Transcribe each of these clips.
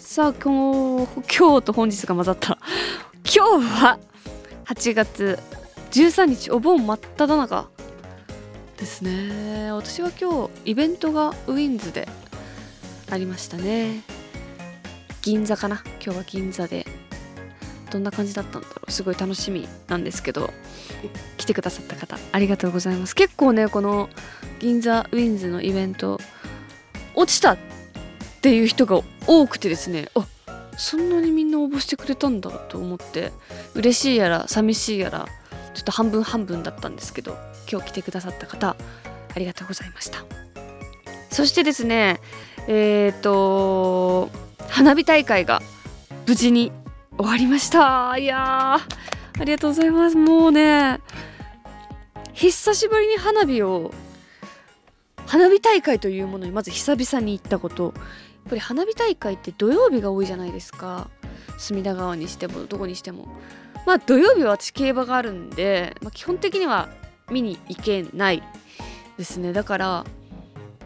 さあ今日今日と本日が混ざった今日は8月13日お盆真っ只中ですね。私は今日イベントがウィンズでありましたね。銀座かな？今日は銀座で。どんな感じだったんだろう？すごい楽しみなんですけど来てくださった方ありがとうございます。結構ねこの銀座ウィンズのイベント落ちたっていう人が多くてですねあそんなにみんな応募してくれたんだと思って嬉しいやら寂しいやらちょっと半分半分だったんですけど今日来てくださった方ありがとうございました。そしてですねえっ、ー、と花火大会が無事に終わりました。いやありがとうございます。もうね久しぶりに花火を花火大会というものにまず久々に行ったことぱり花火大会って土曜日が多いじゃないですか。隅田川にしてもどこにしても。まあ土曜日は私競馬があるんで、まあ、基本的には見に行けないですね。だから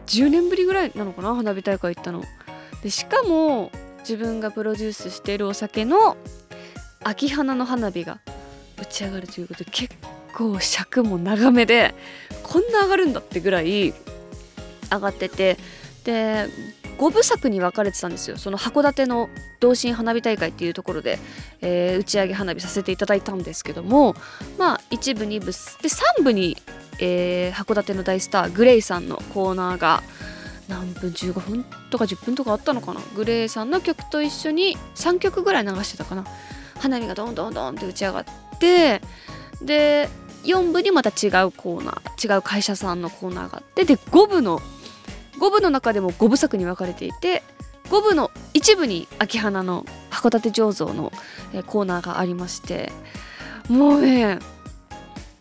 10年ぶりぐらいなのかな花火大会行ったの。でしかも自分がプロデュースしているお酒の秋花の花火が打ち上がるということで結構尺も長めでこんな上がるんだってぐらい上がってて。で5部作に分かれてたんですよ。その函館の同心花火大会っていうところで、えー、打ち上げ花火させていただいたんですけどもまあ1部2部で3部に、えー、函館の大スターグレイさんのコーナーが何分15分とか10分とかあったのかな？グレイさんの曲と一緒に3曲ぐらい流してたかな。花火がどんどんどんって打ち上がってで4部にまた違うコーナー違う会社さんのコーナーがあってで5部の5部の中でも5部作に分かれていて5部の一部に秋花の函館醸造のコーナーがありましてもうね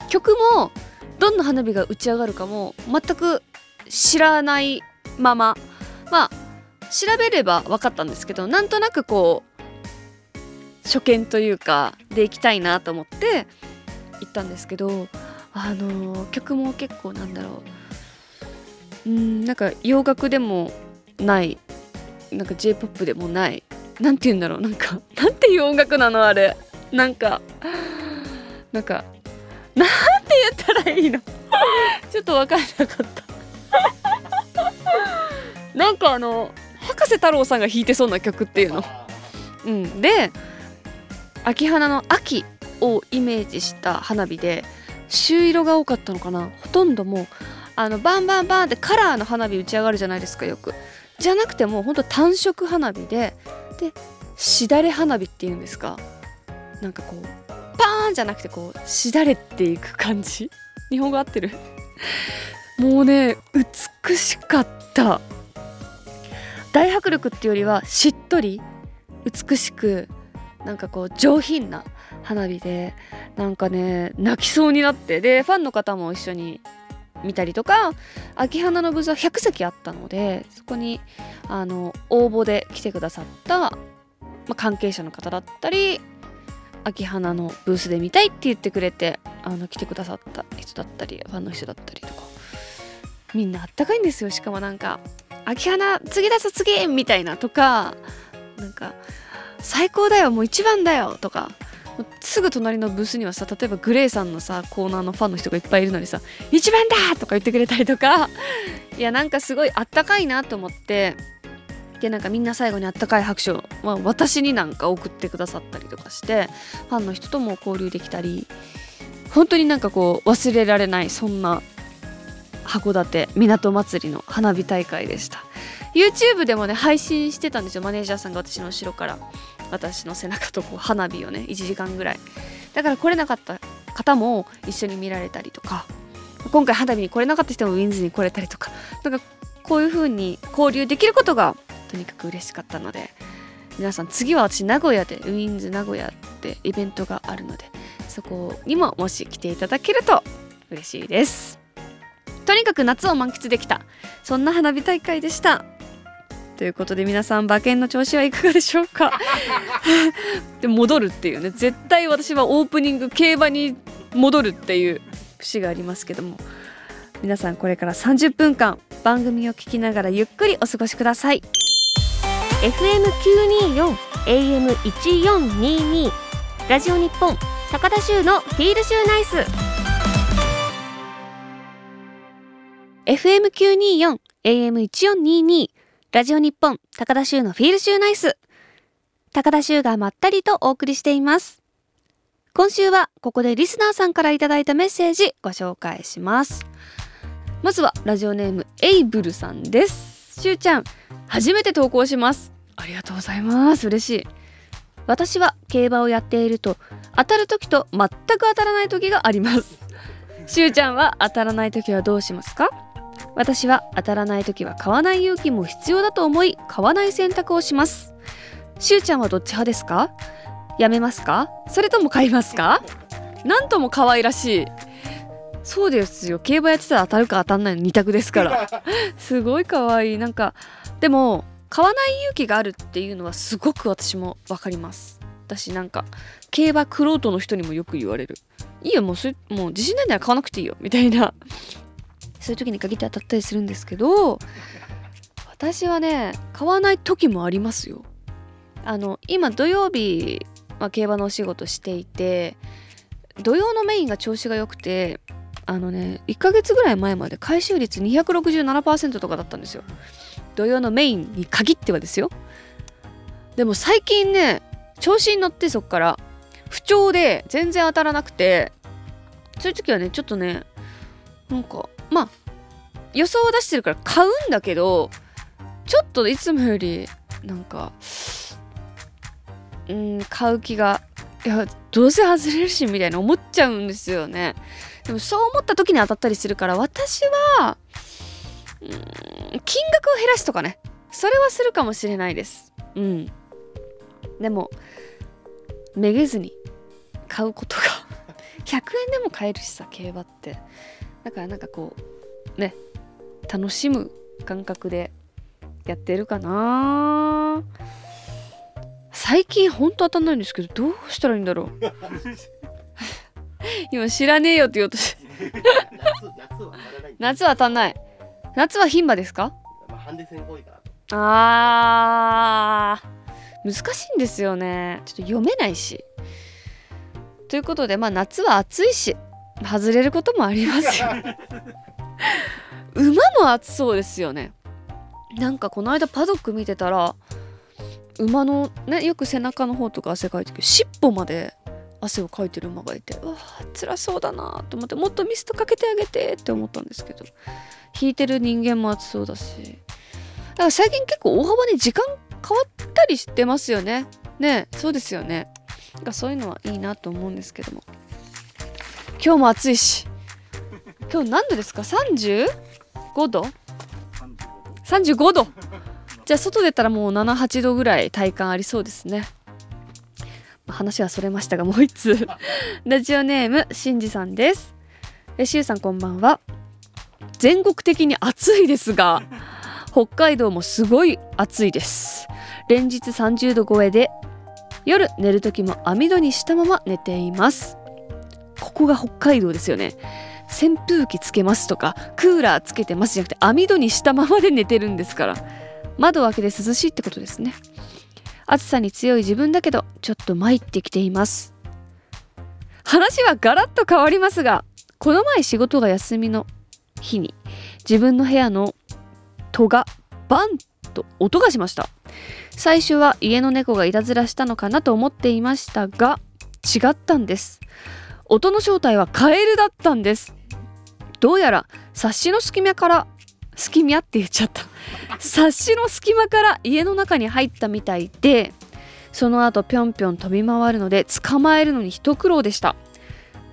曲もどんな花火が打ち上がるかも全く知らないまままあ調べれば分かったんですけどなんとなくこう初見というかで行きたいなと思って行ったんですけどあの曲も結構なんだろううんなんか洋楽でもない。なんか j p o p でもない。なんて言うんだろう。なんか なんていう音楽なのあれ。なんかなんかなんて言ったらいいの？ちょっと分かんなかった。なんかあの博士太郎さんが弾いてそうな曲っていうの。うん、で秋花の秋をイメージした花火で朱色が多かったのかな。ほとんどもうあのバンバンバンってカラーの花火打ち上がるじゃないですかよく。じゃなくてもうほんと単色花火ででしだれ花火っていうんですか。なんかこうパーンじゃなくてこうしだれていく感じ。日本語合ってる？もうね美しかった。大迫力っていうよりはしっとり美しくなんかこう上品な花火でなんかね泣きそうになって。でファンの方も一緒に見たりとか秋花のブースは100席あったのでそこにあの応募で来てくださった、まあ、関係者の方だったり秋花のブースで見たいって言ってくれてあの来てくださった人だったりファンの人だったりとかみんなあったかいんですよ。しかもなんか秋花次だぞ次みたいなとかなんか最高だよもう一番だよとかすぐ隣のブースにはさ例えばグレイさんのさコーナーのファンの人がいっぱいいるのにさ「一番だ!」とか言ってくれたりとか。いやなんかすごいあったかいなと思って。でなんかみんな最後にあったかい拍手を、まあ、私になんか送ってくださったりとかしてファンの人とも交流できたり。本当になんかこう忘れられないそんな函館港祭りの花火大会でした。YouTube でもね配信してたんですよマネージャーさんが私の後ろから。私の背中とこう花火をね1時間ぐらい。だから来れなかった方も一緒に見られたりとか今回花火に来れなかった人もウィンズに来れたりとかなんかこういう風に交流できることがとにかく嬉しかったので皆さん次は私名古屋でウィンズ名古屋ってイベントがあるのでそこにももし来ていただけると嬉しいです。とにかく夏を満喫できたそんな花火大会でした。ということで皆さん馬券の調子はいかがでしょうか？で戻るっていうね。絶対私はオープニング競馬に戻るっていう節がありますけども。皆さんこれから30分間番組を聞きながらゆっくりお過ごしください。FM924 AM1422 ラジオ日本高田州のフィールシューナイス FM924 AM1422 ラジオ日本高田州のフィールシューナイス。高田州がまったりとお送りしています。今週はここでリスナーさんからいただいたメッセージご紹介します。まずはラジオネームエイブルさんです。しゅうちゃん初めて投稿します。ありがとうございます。嬉しい。私は競馬をやっていると当たる時と全く当たらない時があります。しゅうちゃんは当たらない時はどうしますか？私は当たらない時は買わない勇気も必要だと思い買わない選択をします。しゅうちゃんはどっち派ですか？やめますか？それとも買いますか？なんとも可愛らしい。そうですよ。競馬やってたら当たるか当たんないの2択ですから。すごい可愛い。なんかでも買わない勇気があるっていうのはすごく私も分かります。私なんか競馬クロートの人にもよく言われる。いいよもうそれもう自信ないなら買わなくていいよ。みたいなそういう時に限って当たったりするんですけど私はね買わない時もありますよ。あの今土曜日、ま、競馬のお仕事していて土曜のメインが調子が良くてあのね1ヶ月ぐらい前まで回収率267%とかだったんですよ。土曜のメインに限ってはですよ。でも最近ね調子に乗ってそっから不調で全然当たらなくてそういう時はねちょっとねなんかまあ予想を出してるから買うんだけどちょっといつもよりなんかうん買う気がいやどうせ外れるしみたいな思っちゃうんですよね。でもそう思った時に当たったりするから私はうん金額を減らすとかね。それはするかもしれないです。うん。でもめげずに買うことが 100円でも買えるしさ競馬って。だからなんかこうね楽しむ感覚でやってるかな。最近ほんと当たんないんですけどどうしたらいいんだろう。今知らねえよって言おうとして夏は当たんない。夏は牝馬ですか？あー。難しいんですよね。ちょっと読めないし。ということでまあ夏は暑いし外れることもありますよ。馬も暑そうですよね。なんかこの間パドック見てたら馬のねよく背中の方とか汗かいてるけど尻尾まで汗をかいてる馬がいてうわ辛そうだなと思ってもっとミストかけてあげてって思ったんですけど引いてる人間も暑そうだし。だから最近結構大幅に時間変わったりしてますよね。ねそうですよね。がそういうのはいいなと思うんですけども今日も暑いし。今日何度ですか？35度？35度。じゃあ外出たらもう78度ぐらい体感ありそうですね。話はそれましたがもう一通 ラジオネームしんじさんです。えしゅうさんこんばんは。全国的に暑いですが北海道もすごい暑いです。連日30度超えで夜寝る時も網戸にしたまま寝ていますここが北海道ですよね。扇風機つけますとかクーラーつけてますじゃなくて網戸にしたままで寝てるんですから。窓を開けて涼しいってことですね。暑さに強い自分だけどちょっと参ってきています。話はガラッと変わりますがこの前仕事が休みの日に自分の部屋の戸がバンと音がしました。最初は家の猫がいたずらしたのかなと思っていましたが違ったんです。音の正体はカエルだったんです。どうやら冊子の隙間から隙間って言っちゃった。冊子の隙間から家の中に入ったみたいでその後ぴょんぴょん飛び回るので捕まえるのに一苦労でした。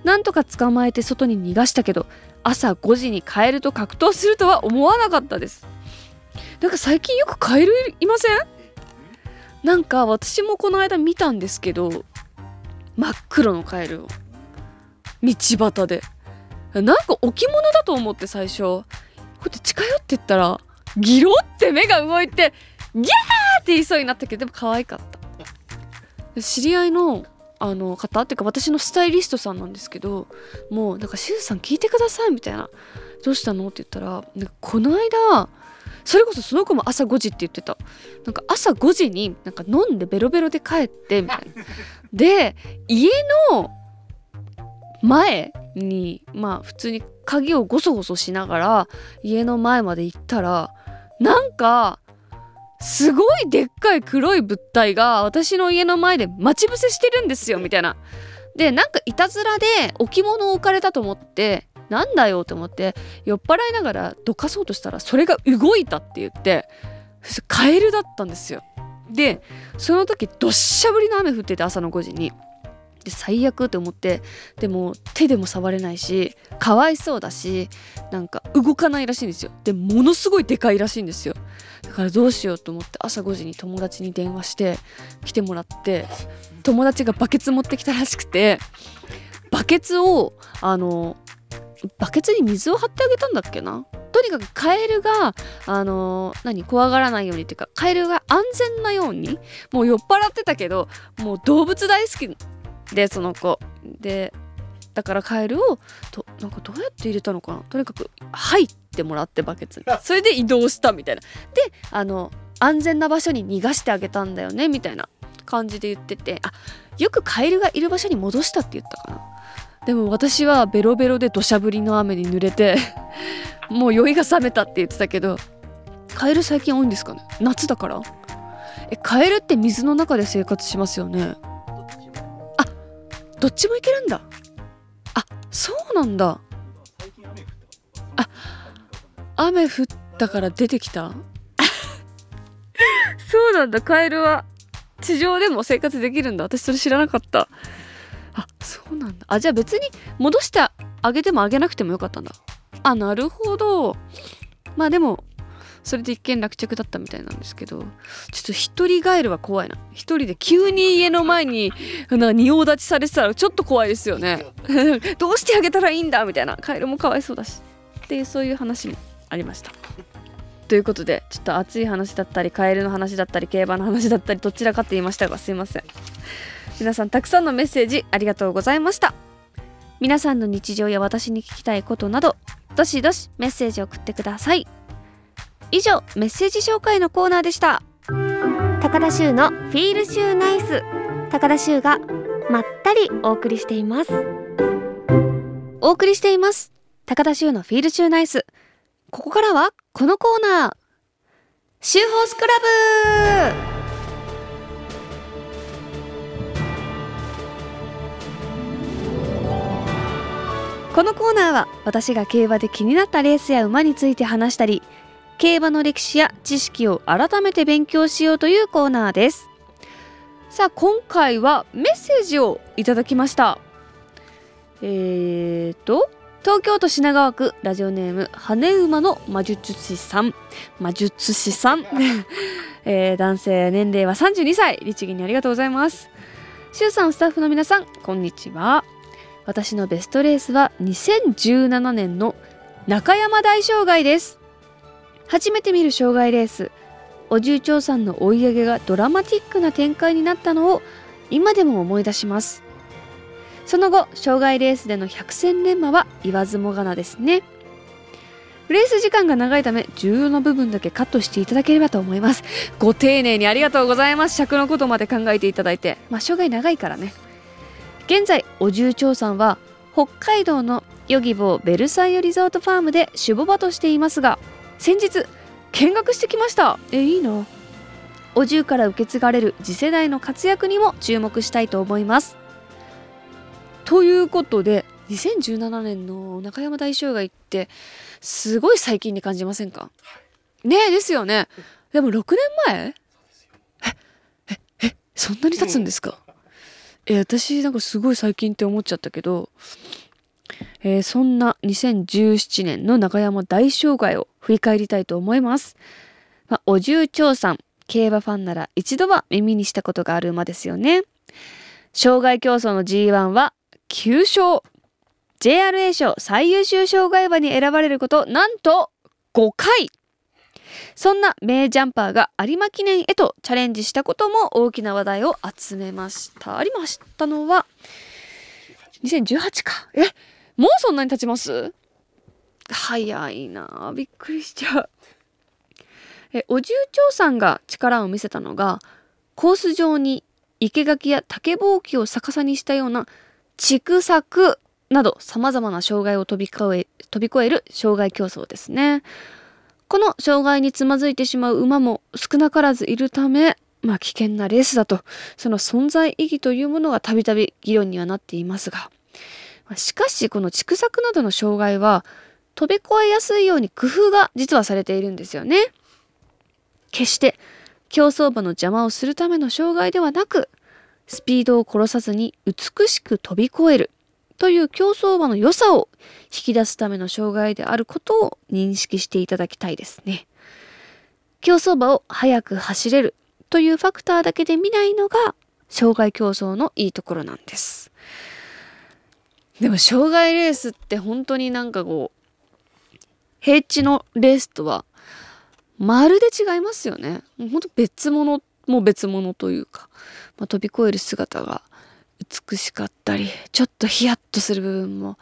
なんとか捕まえて外に逃がしたけど朝5時にカエルと格闘するとは思わなかったです。なんか最近よくカエルいません？なんか私もこの間見たんですけど真っ黒のカエルを。道端で。なんか置物だと思って最初。こうやって近寄ってったらギロって目が動いてギャーって言いそうになったけどでも可愛かった。知り合いのあの方っていうか私のスタイリストさんなんですけどもうなんか「しずさん聞いてください」みたいな「どうしたの?」って言ったらこの間それこそその子も朝5時って言ってた。なんか朝5時になんか飲んでベロベロで帰ってみたいな。で家の前にまあ普通に鍵をゴソゴソしながら家の前まで行ったらなんかすごいでっかい黒い物体が私の家の前で待ち伏せしてるんですよみたいな。でなんかいたずらで置物を置かれたと思ってなんだよって思って酔っ払いながらどかそうとしたらそれが動いたって言ってカエルだったんですよ。でその時どっしゃ降りの雨降ってて朝の5時に。で最悪って思ってでも手でも触れないしかわいそうだしなんか動かないらしいんですよ。でものすごいでかいらしいんですよ。だからどうしようと思って朝5時に友達に電話して来てもらって友達がバケツ持ってきたらしくてバケツをあのバケツに水を張ってあげたんだっけな？とにかくカエルがあの何怖がらないようにっていうかカエルが安全なようにもう酔っ払ってたけどもう動物大好きでその子。でだからカエルをとなんかどうやって入れたのかな。とにかく入ってもらってバケツ。に それで移動したみたいな。であの安全な場所に逃がしてあげたんだよねみたいな感じで言ってて。あよくカエルがいる場所に戻したって言ったかな。でも私はベロベロで土砂降りの雨に濡れて もう酔いが覚めたって言ってたけどカエル最近多いんですかね。夏だから。えカエルって水の中で生活しますよね。あどっちもいけるんだ。あそうなんだ。あ雨降ったから出てきた？そうなんだ。カエルは地上でも生活できるんだ。私それ知らなかった。あそうなんだ。あじゃあ別に戻してあげてもあげなくてもよかったんだ。あなるほど。まあでもそれで一件落着だったみたいなんですけどちょっと一人ガエルは怖いな。一人で急に家の前になんか仁王立ちされてたらちょっと怖いですよね。どうしてあげたらいいんだみたいな。カエルもかわいそうだし。っていうそういう話もありました。ということでちょっと熱い話だったりカエルの話だったり競馬の話だったりどちらかって言いましたがすいません。皆さんたくさんのメッセージありがとうございました。皆さんの日常や私に聞きたいことなどどしどしメッセージを送ってください。以上メッセージ紹介のコーナーでした。高田修のフィールシューナイス。高田修がまったりお送りしています。お送りしています。高田修のフィールシューナイス。ここからはこのコーナー。シューホースクラブ。このコーナーは私が競馬で気になったレースや馬について話したり競馬の歴史や知識を改めて勉強しようというコーナーです。さあ今回はメッセージをいただきました。えーと東京都品川区ラジオネーム羽馬の魔術師さん。魔術師さん、えー、男性年齢は32歳律儀にありがとうございます。シュウさんスタッフの皆さんこんにちは。私のベストレースは2017年の中山大障害です。初めて見る障害レース。お重長さんの追い上げがドラマティックな展開になったのを今でも思い出します。その後障害レースでの百戦錬磨は言わずもがなですね。レース時間が長いため重要な部分だけカットしていただければと思います。ご丁寧にありがとうございます。尺のことまで考えていただいて。まあ障害長いからね。現在お重長さんは北海道のヨギボーベルサイユリゾートファームで守護場としていますが先日見学してきました。えいいなお重から受け継がれる次世代の活躍にも注目したいと思います。ということで2017年の中山大障害ってすごい最近に感じませんか？ねえですよね。でも6年前？えええそんなに経つんですか？え私なんかすごい最近って思っちゃったけど、えー、そんな2017年の中山大障害を振り返りたいと思います。まあ、お重長さん競馬ファンなら一度は耳にしたことがある馬ですよね。障害競争の G1 は9勝。JRA 賞最優秀障害馬に選ばれることなんと5回。そんな名ジャンパーが有馬記念へとチャレンジしたことも大きな話題を集めました。有馬知ったのは2018か。えもうそんなに経ちます？早いな。びっくりしちゃう。えお重長さんが力を見せたのがコース上に生垣や竹ぼうきを逆さにしたような畜作など様々な障害を飛び越え飛び越える障害競争ですね。この障害につまずいてしまう馬も少なからずいるためまあ危険なレースだと。その存在意義というものがたびたび議論にはなっていますが。しかしこの畜作などの障害は飛び越えやすいように工夫が実はされているんですよね決して競走馬の邪魔をするための障害ではなくスピードを殺さずに美しく飛び越えるという競走馬の良さを引き出すための障害であることを認識していただきたいですね。競走馬を速く走れるというファクターだけで見ないのが障害競争のいいところなんです。でも障害レースって本当になんかこう平地のレースとはまるで違いますよね。もうほんと別物も別物というか、まあ、飛び越える姿が美しかったりちょっとヒヤッとする部分も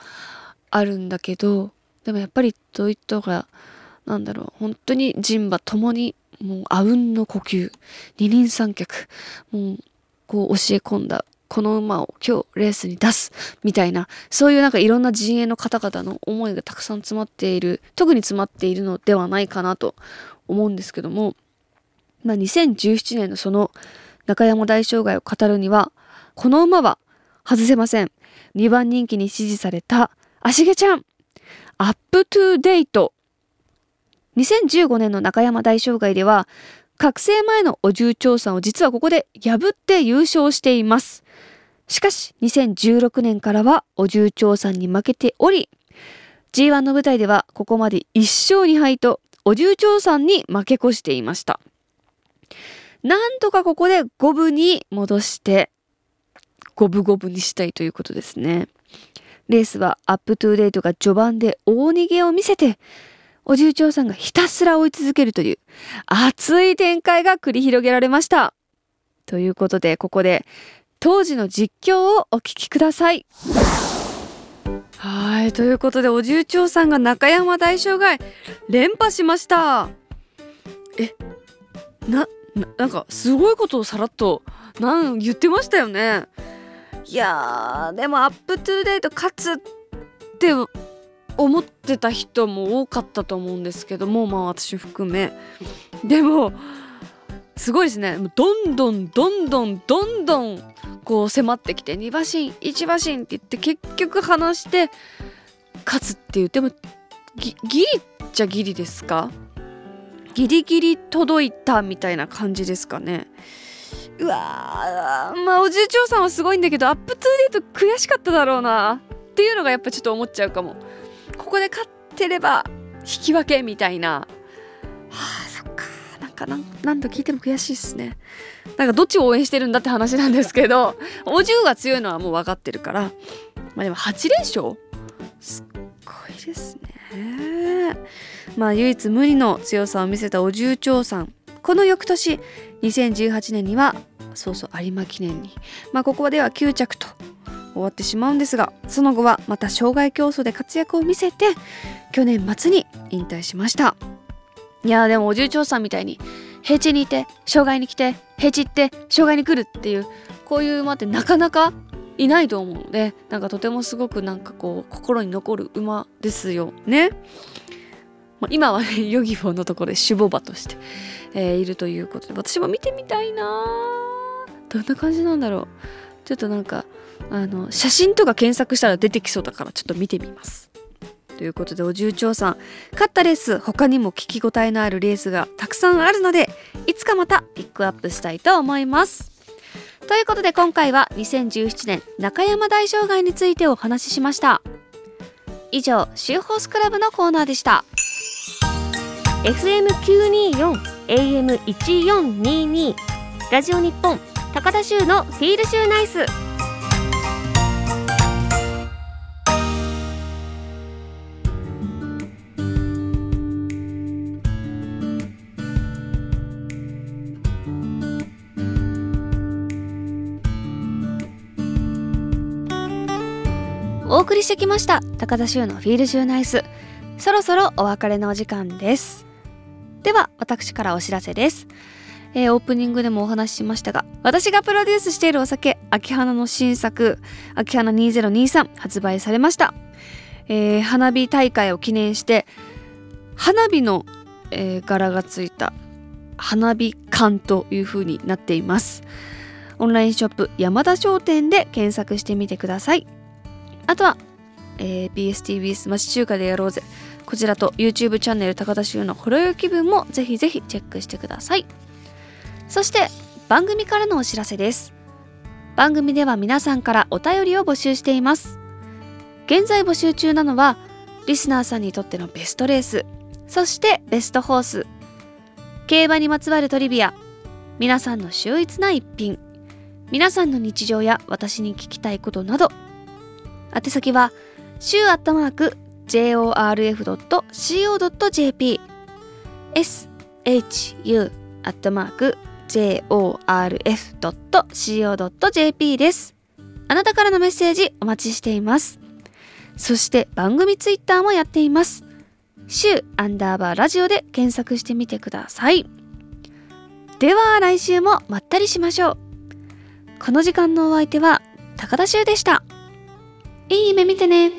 あるんだけどでもやっぱりドイツがなんだろう本当に人馬ともにもうあうんの呼吸二人三脚もうこう教え込んだこの馬を今日レースに出すみたいなそういうなんかいろんな陣営の方々の思いがたくさん詰まっている特に詰まっているのではないかなと思うんですけども、まあ、2017年のその中山大障害を語るにはこの馬は外せません。2番人気に支持された芦毛ちゃん。アップトゥーデイト。2015年の中山大障害では、覚醒前のオジュウチョウサンを実はここで破って優勝しています。しかし、2016年からはお重調査に負けており、G1 の舞台ではここまで1勝2敗とお重調査に負け越していました。なんとかここで5分に戻して五分五分にしたいということですね。レースはアップトゥーデートが序盤で大逃げを見せて、お重長さんがひたすら追い続けるという熱い展開が繰り広げられました。ということで、ここで当時の実況をお聞きください。はい、ということで、お重長さんが中山大障害連覇しました。え、な、なんかすごいことをさらっとなん言ってましたよね。いやでもアップトゥーデート勝つって思ってた人も多かったと思うんですけどもまあ私含めでもすごいですねどんどんどんどんどんどんこう迫ってきて2馬身1馬身って言って結局離して勝つっていう。でもギリっちゃギリですか？ギリギリ届いたみたいな感じですかね。うわまあおじいちょうさんはすごいんだけどアップトゥーデート悔しかっただろうな。っていうのがやっぱちょっと思っちゃうかも。ここで勝ってれば引き分けみたいな。はあかな？何度聞いても悔しいっすね。なんかどっちを応援してるんだって話なんですけど お重が強いのはもう分かってるから。まあでも8連勝？すっごいですね。まあ唯一無二の強さを見せたお重長さん。この翌年2018年にはそうそう有馬記念に。まあここでは9着と終わってしまうんですがその後はまた障害競争で活躍を見せて去年末に引退しました。いやでもお重長さんみたいに平地にいて障害に来て平地行って障害に来るっていうこういう馬ってなかなかいないと思うのでなんかとてもすごくなんかこう心に残る馬ですよね。まあ、今はね ヨギボーのところで守護馬としてえー、いるということで私も見てみたいなどんな感じなんだろう。ちょっとなんかあの写真とか検索したら出てきそうだからちょっと見てみます。ということでお重長さん。勝ったレース他にも聞き応えのあるレースがたくさんあるのでいつかまたピックアップしたいと思います。ということで今回は2017年中山大障害についてお話ししました。以上シーホースクラブのコーナーでした。FM924 AM1422 ラジオ日本高田州のフィールシューナイス。送りしてきました。高田州のフィールシューナイス。そろそろお別れのお時間です。では私からお知らせです。えー、オープニングでもお話ししましたが私がプロデュースしているお酒秋花の新作秋花2023発売されました、えー、花火大会を記念して花火の、えー、柄がついた花火館という風になっています。オンラインショップ山田商店で検索してみてください。あとは、えー、BSTBS 町中華でやろうぜ。こちらと YouTube チャンネル高田修のほろよ気分もぜひぜひチェックしてください。そして番組からのお知らせです。番組では皆さんからお便りを募集しています。現在募集中なのはリスナーさんにとってのベストレース。そしてベストホース。競馬にまつわるトリビア。皆さんの秀逸な一品。皆さんの日常や私に聞きたいことなど宛先は週アットマーク jorf.co.jp shu アットマーク jorf.co.jp です。あなたからのメッセージお待ちしています。そして番組ツイッターもやっています。週アンダーバーラジオで検索してみてください。では来週もまったりしましょう。この時間のお相手は高田修でした。いい夢見てね。